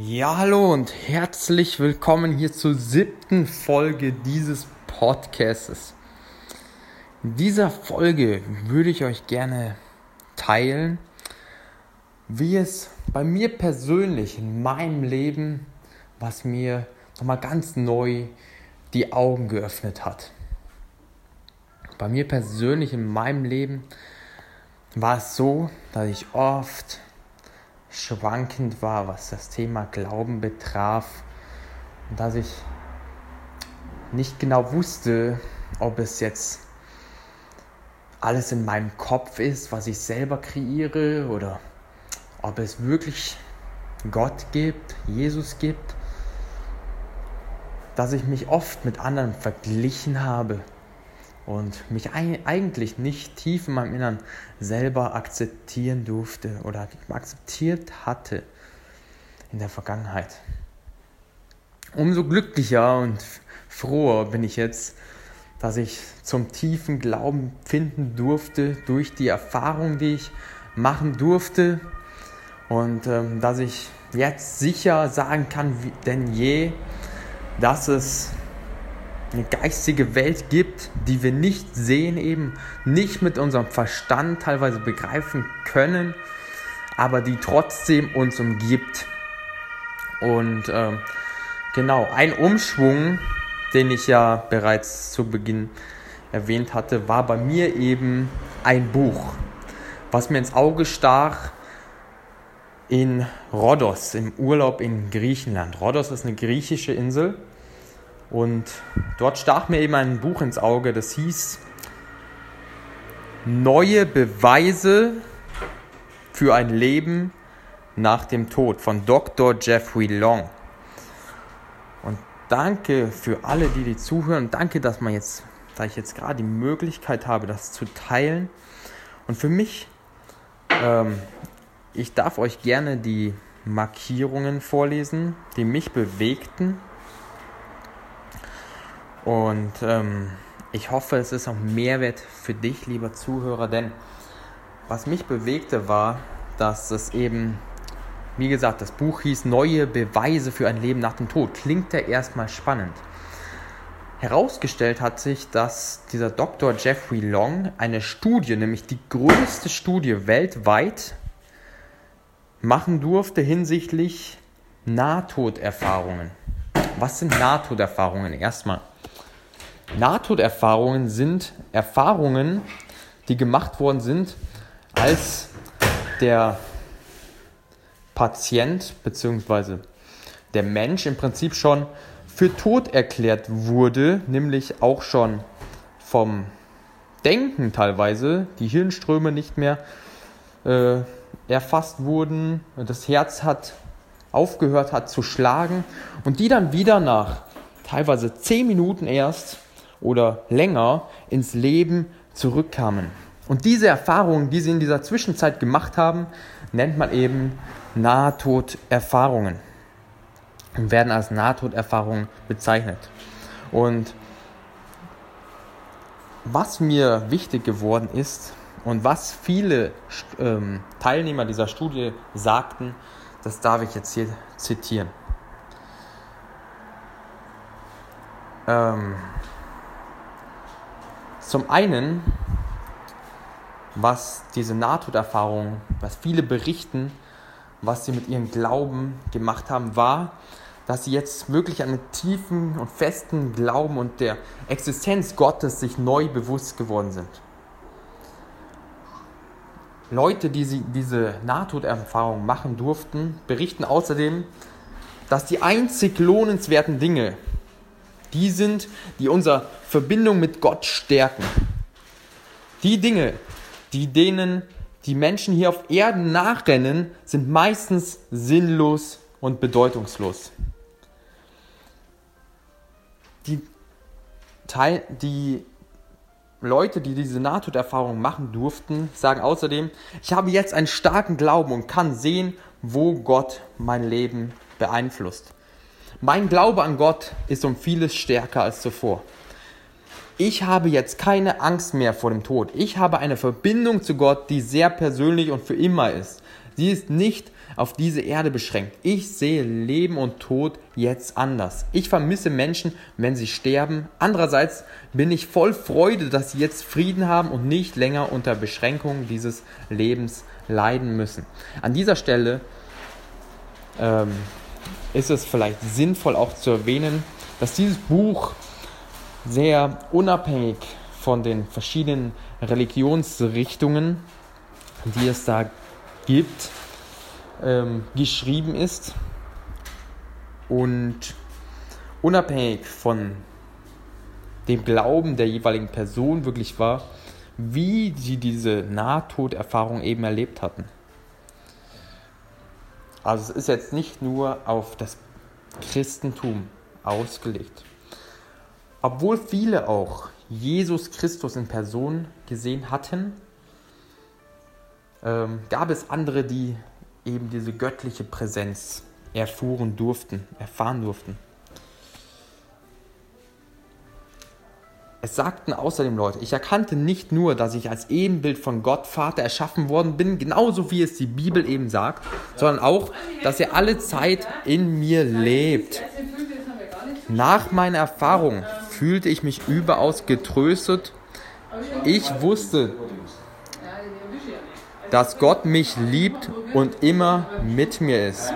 Ja, hallo und herzlich willkommen hier zur siebten Folge dieses Podcasts. In dieser Folge würde ich euch gerne teilen, wie es bei mir persönlich in meinem Leben, was mir nochmal ganz neu die Augen geöffnet hat. Bei mir persönlich in meinem Leben war es so, dass ich oft schwankend war, was das Thema Glauben betraf. Und dass ich nicht genau wusste, ob es jetzt alles in meinem Kopf ist, was ich selber kreiere oder ob es wirklich Gott gibt, Jesus gibt, dass ich mich oft mit anderen verglichen habe und mich eigentlich nicht tief in meinem Innern selber akzeptieren durfte oder akzeptiert hatte in der Vergangenheit. Umso glücklicher und froher bin ich jetzt, dass ich zum tiefen Glauben finden durfte durch die Erfahrung, die ich machen durfte und ähm, dass ich jetzt sicher sagen kann wie denn je, dass es eine geistige Welt gibt, die wir nicht sehen, eben nicht mit unserem Verstand teilweise begreifen können, aber die trotzdem uns umgibt. Und ähm, genau, ein Umschwung, den ich ja bereits zu Beginn erwähnt hatte, war bei mir eben ein Buch, was mir ins Auge stach in Rhodos, im Urlaub in Griechenland. Rhodos ist eine griechische Insel und dort stach mir eben ein Buch ins Auge, das hieß Neue Beweise für ein Leben nach dem Tod von Dr. Jeffrey Long. Und danke für alle, die die zuhören. Danke, dass man jetzt, da ich jetzt gerade die Möglichkeit habe, das zu teilen. Und für mich, ähm, ich darf euch gerne die Markierungen vorlesen, die mich bewegten und ähm, ich hoffe, es ist auch Mehrwert für dich, lieber Zuhörer, denn was mich bewegte war, dass es eben, wie gesagt, das Buch hieß Neue Beweise für ein Leben nach dem Tod. Klingt ja erstmal spannend. Herausgestellt hat sich, dass dieser Dr. Jeffrey Long eine Studie, nämlich die größte Studie weltweit, machen durfte hinsichtlich Nahtoderfahrungen. Was sind Nahtoderfahrungen? Erstmal. Nahtoderfahrungen sind Erfahrungen, die gemacht worden sind, als der Patient bzw. der Mensch im Prinzip schon für tot erklärt wurde, nämlich auch schon vom Denken teilweise, die Hirnströme nicht mehr äh, erfasst wurden, das Herz hat aufgehört hat zu schlagen und die dann wieder nach teilweise zehn Minuten erst oder länger ins Leben zurückkamen. Und diese Erfahrungen, die sie in dieser Zwischenzeit gemacht haben, nennt man eben Nahtoderfahrungen und werden als Nahtoderfahrungen bezeichnet. Und was mir wichtig geworden ist und was viele ähm, Teilnehmer dieser Studie sagten, das darf ich jetzt hier zitieren. Ähm, zum einen, was diese Nahtoderfahrung, was viele berichten, was sie mit ihrem Glauben gemacht haben, war, dass sie jetzt wirklich einen tiefen und festen Glauben und der Existenz Gottes sich neu bewusst geworden sind. Leute, die sie diese Nahtoderfahrung machen durften, berichten außerdem, dass die einzig lohnenswerten Dinge die sind, die unsere Verbindung mit Gott stärken. Die Dinge, die denen die Menschen hier auf Erden nachrennen, sind meistens sinnlos und bedeutungslos. Die, Teil, die Leute, die diese Nahtoderfahrung machen durften, sagen außerdem, ich habe jetzt einen starken Glauben und kann sehen, wo Gott mein Leben beeinflusst. Mein Glaube an Gott ist um vieles stärker als zuvor. Ich habe jetzt keine Angst mehr vor dem Tod. Ich habe eine Verbindung zu Gott, die sehr persönlich und für immer ist. Sie ist nicht auf diese Erde beschränkt. Ich sehe Leben und Tod jetzt anders. Ich vermisse Menschen, wenn sie sterben. Andererseits bin ich voll Freude, dass sie jetzt Frieden haben und nicht länger unter Beschränkungen dieses Lebens leiden müssen. An dieser Stelle ähm, ist es vielleicht sinnvoll auch zu erwähnen, dass dieses Buch sehr unabhängig von den verschiedenen Religionsrichtungen, die es da gibt, ähm, geschrieben ist und unabhängig von dem Glauben der jeweiligen Person wirklich war, wie sie diese Nahtoderfahrung eben erlebt hatten. Also es ist jetzt nicht nur auf das Christentum ausgelegt. Obwohl viele auch Jesus Christus in Person gesehen hatten, ähm, gab es andere, die eben diese göttliche Präsenz erfuhren durften, erfahren durften. Es sagten außerdem Leute, ich erkannte nicht nur, dass ich als Ebenbild von Gott Vater erschaffen worden bin, genauso wie es die Bibel eben sagt, sondern auch, dass er alle Zeit in mir lebt. Nach meiner Erfahrung fühlte ich mich überaus getröstet. Ich wusste, dass Gott mich liebt und immer mit mir ist.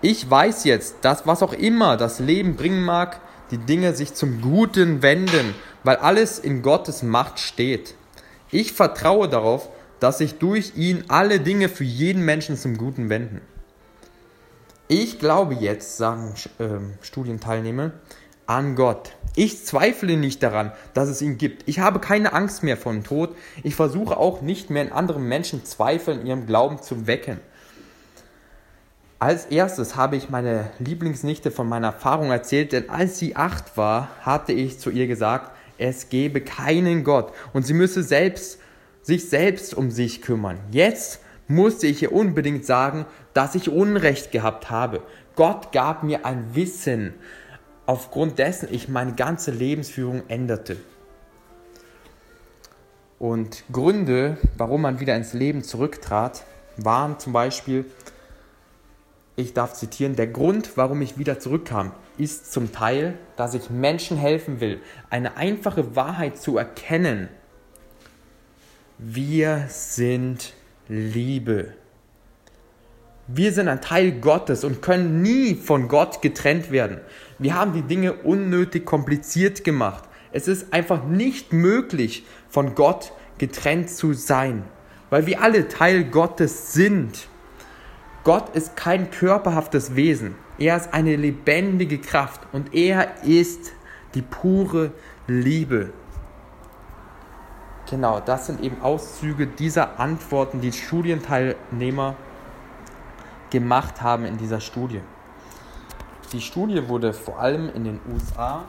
Ich weiß jetzt, dass was auch immer das Leben bringen mag, die Dinge sich zum Guten wenden, weil alles in Gottes Macht steht. Ich vertraue darauf, dass sich durch ihn alle Dinge für jeden Menschen zum Guten wenden. Ich glaube jetzt, sagen äh, Studienteilnehmer, an Gott. Ich zweifle nicht daran, dass es ihn gibt. Ich habe keine Angst mehr vor dem Tod. Ich versuche auch nicht mehr in anderen Menschen Zweifel in ihrem Glauben zu wecken. Als erstes habe ich meine Lieblingsnichte von meiner Erfahrung erzählt, denn als sie acht war, hatte ich zu ihr gesagt, es gebe keinen Gott und sie müsse selbst, sich selbst um sich kümmern. Jetzt musste ich ihr unbedingt sagen, dass ich Unrecht gehabt habe. Gott gab mir ein Wissen, aufgrund dessen ich meine ganze Lebensführung änderte. Und Gründe, warum man wieder ins Leben zurücktrat, waren zum Beispiel, ich darf zitieren, der Grund, warum ich wieder zurückkam, ist zum Teil, dass ich Menschen helfen will, eine einfache Wahrheit zu erkennen. Wir sind Liebe. Wir sind ein Teil Gottes und können nie von Gott getrennt werden. Wir haben die Dinge unnötig kompliziert gemacht. Es ist einfach nicht möglich, von Gott getrennt zu sein, weil wir alle Teil Gottes sind. Gott ist kein körperhaftes Wesen. Er ist eine lebendige Kraft und er ist die pure Liebe. Genau, das sind eben Auszüge dieser Antworten, die Studienteilnehmer gemacht haben in dieser Studie. Die Studie wurde vor allem in den USA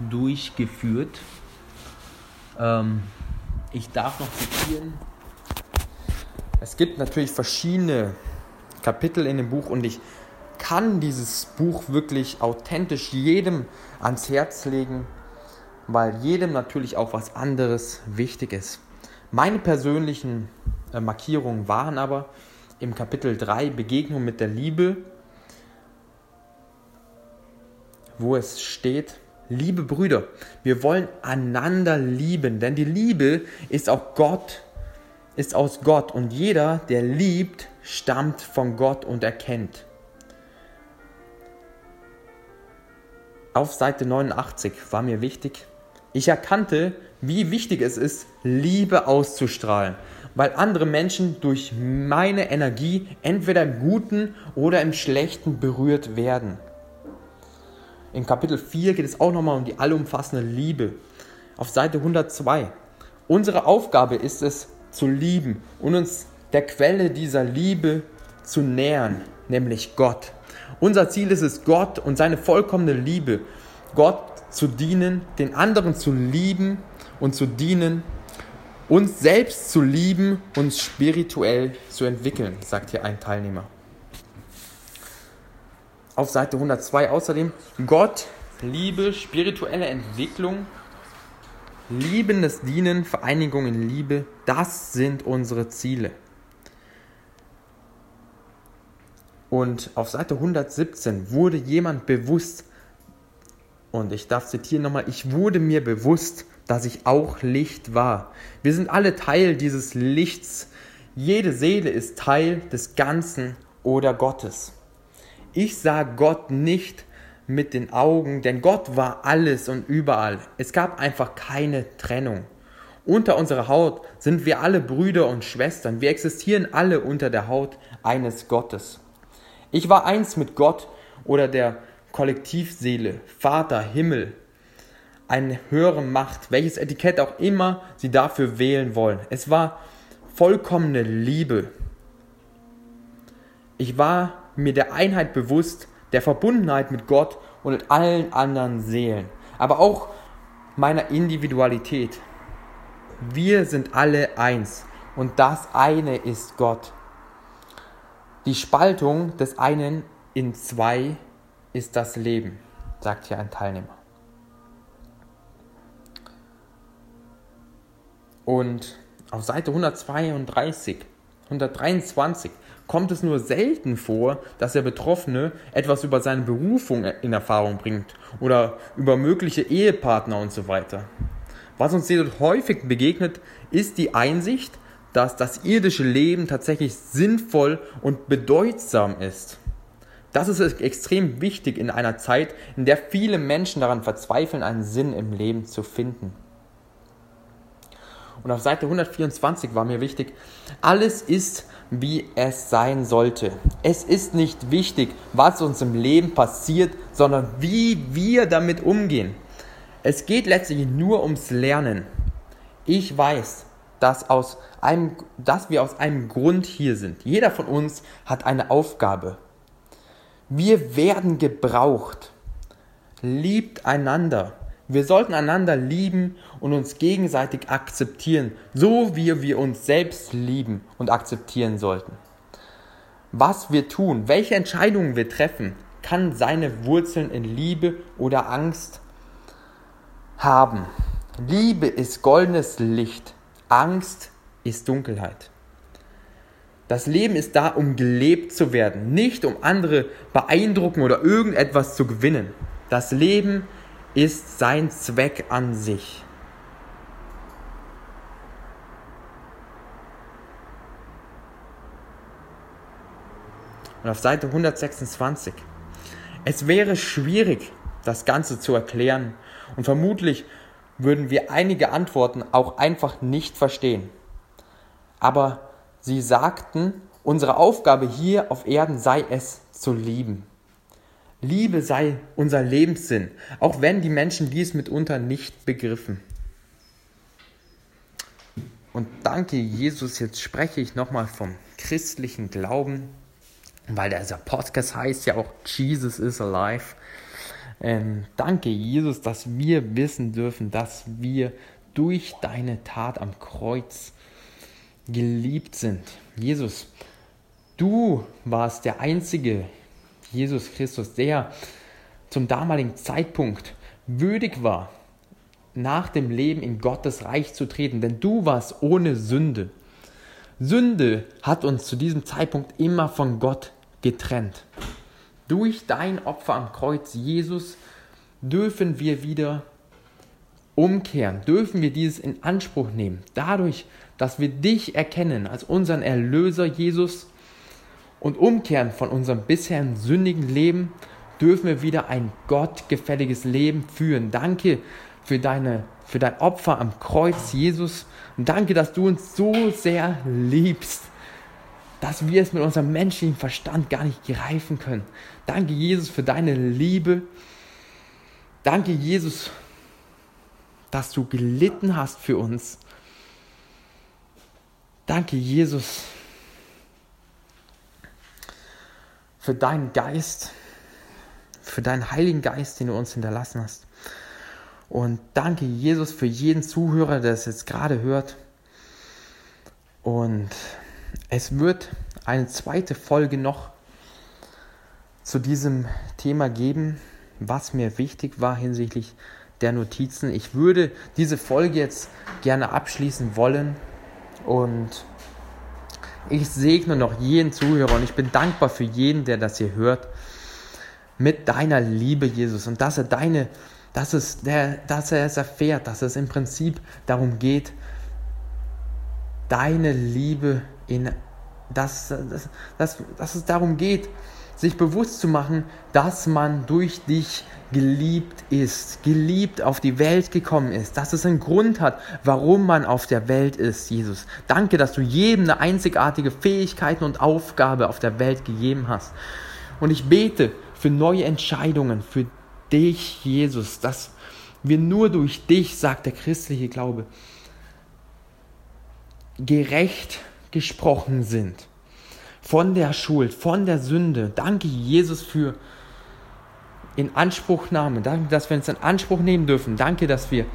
durchgeführt. Ähm, ich darf noch zitieren. Es gibt natürlich verschiedene Kapitel in dem Buch und ich kann dieses Buch wirklich authentisch jedem ans Herz legen, weil jedem natürlich auch was anderes wichtig ist. Meine persönlichen äh, Markierungen waren aber im Kapitel 3 Begegnung mit der Liebe, wo es steht, liebe Brüder, wir wollen einander lieben, denn die Liebe ist auch Gott, ist aus Gott und jeder, der liebt, stammt von Gott und erkennt. Auf Seite 89 war mir wichtig, ich erkannte, wie wichtig es ist, Liebe auszustrahlen, weil andere Menschen durch meine Energie entweder im Guten oder im Schlechten berührt werden. In Kapitel 4 geht es auch nochmal um die allumfassende Liebe. Auf Seite 102. Unsere Aufgabe ist es, zu lieben und uns der Quelle dieser Liebe zu nähern, nämlich Gott. Unser Ziel ist es, Gott und seine vollkommene Liebe, Gott zu dienen, den anderen zu lieben und zu dienen, uns selbst zu lieben und spirituell zu entwickeln, sagt hier ein Teilnehmer. Auf Seite 102 außerdem Gott, Liebe, spirituelle Entwicklung, liebendes Dienen, Vereinigung in Liebe, das sind unsere Ziele. Und auf Seite 117 wurde jemand bewusst, und ich darf zitieren nochmal, ich wurde mir bewusst, dass ich auch Licht war. Wir sind alle Teil dieses Lichts. Jede Seele ist Teil des Ganzen oder Gottes. Ich sah Gott nicht mit den Augen, denn Gott war alles und überall. Es gab einfach keine Trennung. Unter unserer Haut sind wir alle Brüder und Schwestern. Wir existieren alle unter der Haut eines Gottes. Ich war eins mit Gott oder der Kollektivseele, Vater, Himmel, eine höhere Macht, welches Etikett auch immer sie dafür wählen wollen. Es war vollkommene Liebe. Ich war mir der Einheit bewusst, der Verbundenheit mit Gott und mit allen anderen Seelen, aber auch meiner Individualität. Wir sind alle eins und das eine ist Gott. Die Spaltung des einen in zwei ist das Leben, sagt hier ein Teilnehmer. Und auf Seite 132, 123 kommt es nur selten vor, dass der Betroffene etwas über seine Berufung in Erfahrung bringt oder über mögliche Ehepartner und so weiter. Was uns jedoch häufig begegnet, ist die Einsicht, dass das irdische Leben tatsächlich sinnvoll und bedeutsam ist. Das ist extrem wichtig in einer Zeit, in der viele Menschen daran verzweifeln, einen Sinn im Leben zu finden. Und auf Seite 124 war mir wichtig, alles ist, wie es sein sollte. Es ist nicht wichtig, was uns im Leben passiert, sondern wie wir damit umgehen. Es geht letztlich nur ums Lernen. Ich weiß, dass, aus einem, dass wir aus einem Grund hier sind. Jeder von uns hat eine Aufgabe. Wir werden gebraucht. Liebt einander. Wir sollten einander lieben und uns gegenseitig akzeptieren, so wie wir uns selbst lieben und akzeptieren sollten. Was wir tun, welche Entscheidungen wir treffen, kann seine Wurzeln in Liebe oder Angst haben. Liebe ist goldenes Licht, Angst ist Dunkelheit. Das Leben ist da, um gelebt zu werden, nicht um andere beeindrucken oder irgendetwas zu gewinnen. Das Leben ist ist sein Zweck an sich. Und auf Seite 126. Es wäre schwierig, das Ganze zu erklären und vermutlich würden wir einige Antworten auch einfach nicht verstehen. Aber sie sagten, unsere Aufgabe hier auf Erden sei es zu lieben. Liebe sei unser Lebenssinn, auch wenn die Menschen dies mitunter nicht begriffen. Und danke Jesus, jetzt spreche ich nochmal vom christlichen Glauben, weil dieser Podcast heißt ja auch Jesus is alive. Ähm, danke Jesus, dass wir wissen dürfen, dass wir durch deine Tat am Kreuz geliebt sind. Jesus, du warst der einzige Jesus Christus, der zum damaligen Zeitpunkt würdig war, nach dem Leben in Gottes Reich zu treten, denn du warst ohne Sünde. Sünde hat uns zu diesem Zeitpunkt immer von Gott getrennt. Durch dein Opfer am Kreuz, Jesus, dürfen wir wieder umkehren, dürfen wir dieses in Anspruch nehmen. Dadurch, dass wir dich erkennen als unseren Erlöser Jesus und umkehren von unserem bisherigen sündigen Leben, dürfen wir wieder ein gottgefälliges Leben führen. Danke für, deine, für dein Opfer am Kreuz, Jesus. Und danke, dass du uns so sehr liebst, dass wir es mit unserem menschlichen Verstand gar nicht greifen können. Danke, Jesus, für deine Liebe. Danke, Jesus, dass du gelitten hast für uns. Danke, Jesus, für deinen Geist, für deinen Heiligen Geist, den du uns hinterlassen hast. Und danke, Jesus, für jeden Zuhörer, der es jetzt gerade hört. Und es wird eine zweite Folge noch zu diesem Thema geben, was mir wichtig war hinsichtlich der Notizen. Ich würde diese Folge jetzt gerne abschließen wollen und ich segne noch jeden Zuhörer und ich bin dankbar für jeden, der das hier hört, mit deiner Liebe, Jesus, und dass er deine, dass es, der, dass er es erfährt, dass es im Prinzip darum geht, deine Liebe in, dass, dass, dass, dass es darum geht, sich bewusst zu machen, dass man durch dich geliebt ist, geliebt auf die Welt gekommen ist, dass es einen Grund hat, warum man auf der Welt ist, Jesus. Danke, dass du jedem eine einzigartige Fähigkeit und Aufgabe auf der Welt gegeben hast. Und ich bete für neue Entscheidungen, für dich, Jesus, dass wir nur durch dich, sagt der christliche Glaube, gerecht gesprochen sind von der Schuld, von der Sünde. Danke, Jesus, für in Anspruchnahme. Danke, dass wir uns in Anspruch nehmen dürfen. Danke, dass wir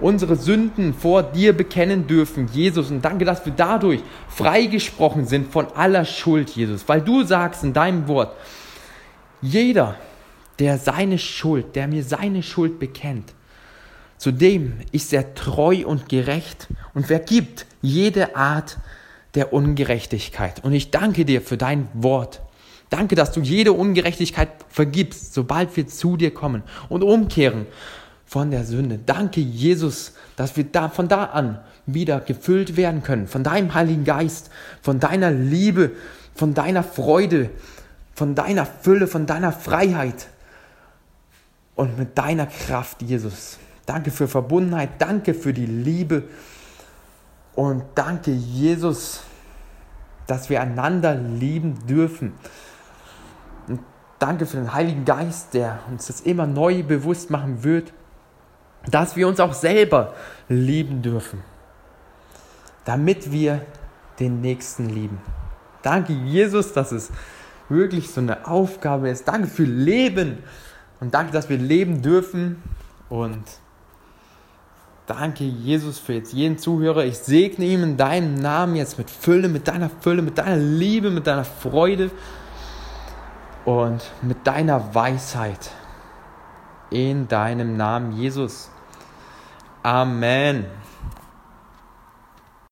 unsere Sünden vor dir bekennen dürfen, Jesus. Und danke, dass wir dadurch freigesprochen sind von aller Schuld, Jesus. Weil du sagst in deinem Wort, jeder, der seine Schuld, der mir seine Schuld bekennt, zu dem ist er treu und gerecht und vergibt jede Art der Ungerechtigkeit. Und ich danke dir für dein Wort. Danke, dass du jede Ungerechtigkeit vergibst, sobald wir zu dir kommen und umkehren von der Sünde. Danke, Jesus, dass wir da, von da an wieder gefüllt werden können, von deinem Heiligen Geist, von deiner Liebe, von deiner Freude, von deiner Fülle, von deiner Freiheit und mit deiner Kraft, Jesus. Danke für Verbundenheit, danke für die Liebe und danke, Jesus, dass wir einander lieben dürfen. Und danke für den Heiligen Geist, der uns das immer neu bewusst machen wird, dass wir uns auch selber lieben dürfen, damit wir den Nächsten lieben. Danke, Jesus, dass es wirklich so eine Aufgabe ist. Danke für Leben und danke, dass wir leben dürfen und Danke, Jesus, für jetzt jeden Zuhörer. Ich segne ihm in deinem Namen jetzt mit Fülle, mit deiner Fülle, mit deiner Liebe, mit deiner Freude und mit deiner Weisheit. In deinem Namen, Jesus. Amen.